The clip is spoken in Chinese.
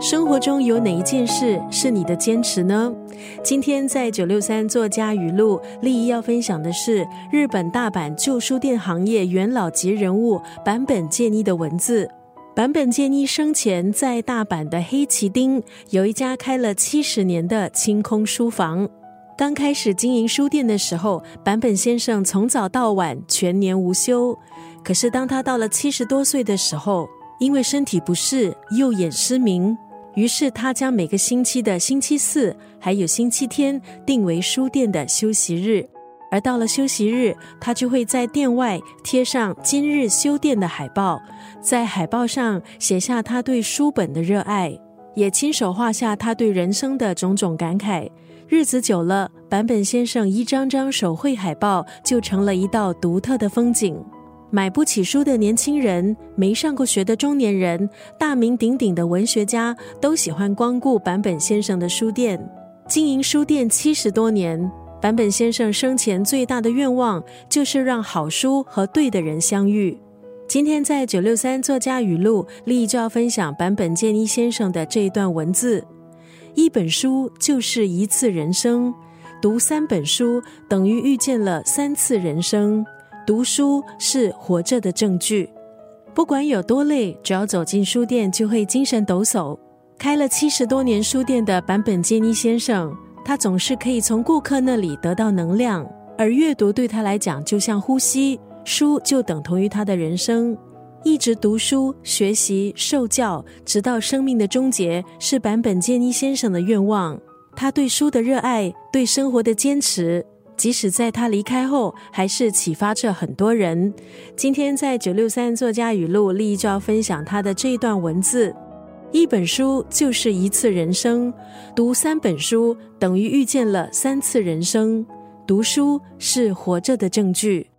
生活中有哪一件事是你的坚持呢？今天在九六三作家语录，立意要分享的是日本大阪旧书店行业元老级人物坂本健一的文字。坂本健一生前在大阪的黑崎町有一家开了七十年的清空书房。刚开始经营书店的时候，坂本先生从早到晚全年无休。可是当他到了七十多岁的时候，因为身体不适，右眼失明，于是他将每个星期的星期四还有星期天定为书店的休息日。而到了休息日，他就会在店外贴上“今日休店”的海报，在海报上写下他对书本的热爱，也亲手画下他对人生的种种感慨。日子久了，坂本先生一张张手绘海报就成了一道独特的风景。买不起书的年轻人，没上过学的中年人，大名鼎鼎的文学家，都喜欢光顾坂本先生的书店。经营书店七十多年，坂本先生生前最大的愿望就是让好书和对的人相遇。今天在九六三作家语录，立就要分享坂本健一先生的这一段文字。一本书就是一次人生，读三本书等于遇见了三次人生。读书是活着的证据，不管有多累，只要走进书店就会精神抖擞。开了七十多年书店的坂本健一先生，他总是可以从顾客那里得到能量，而阅读对他来讲就像呼吸，书就等同于他的人生。一直读书、学习、受教，直到生命的终结，是坂本健一先生的愿望。他对书的热爱，对生活的坚持，即使在他离开后，还是启发着很多人。今天在九六三作家语录，立意就要分享他的这一段文字：一本书就是一次人生，读三本书等于遇见了三次人生。读书是活着的证据。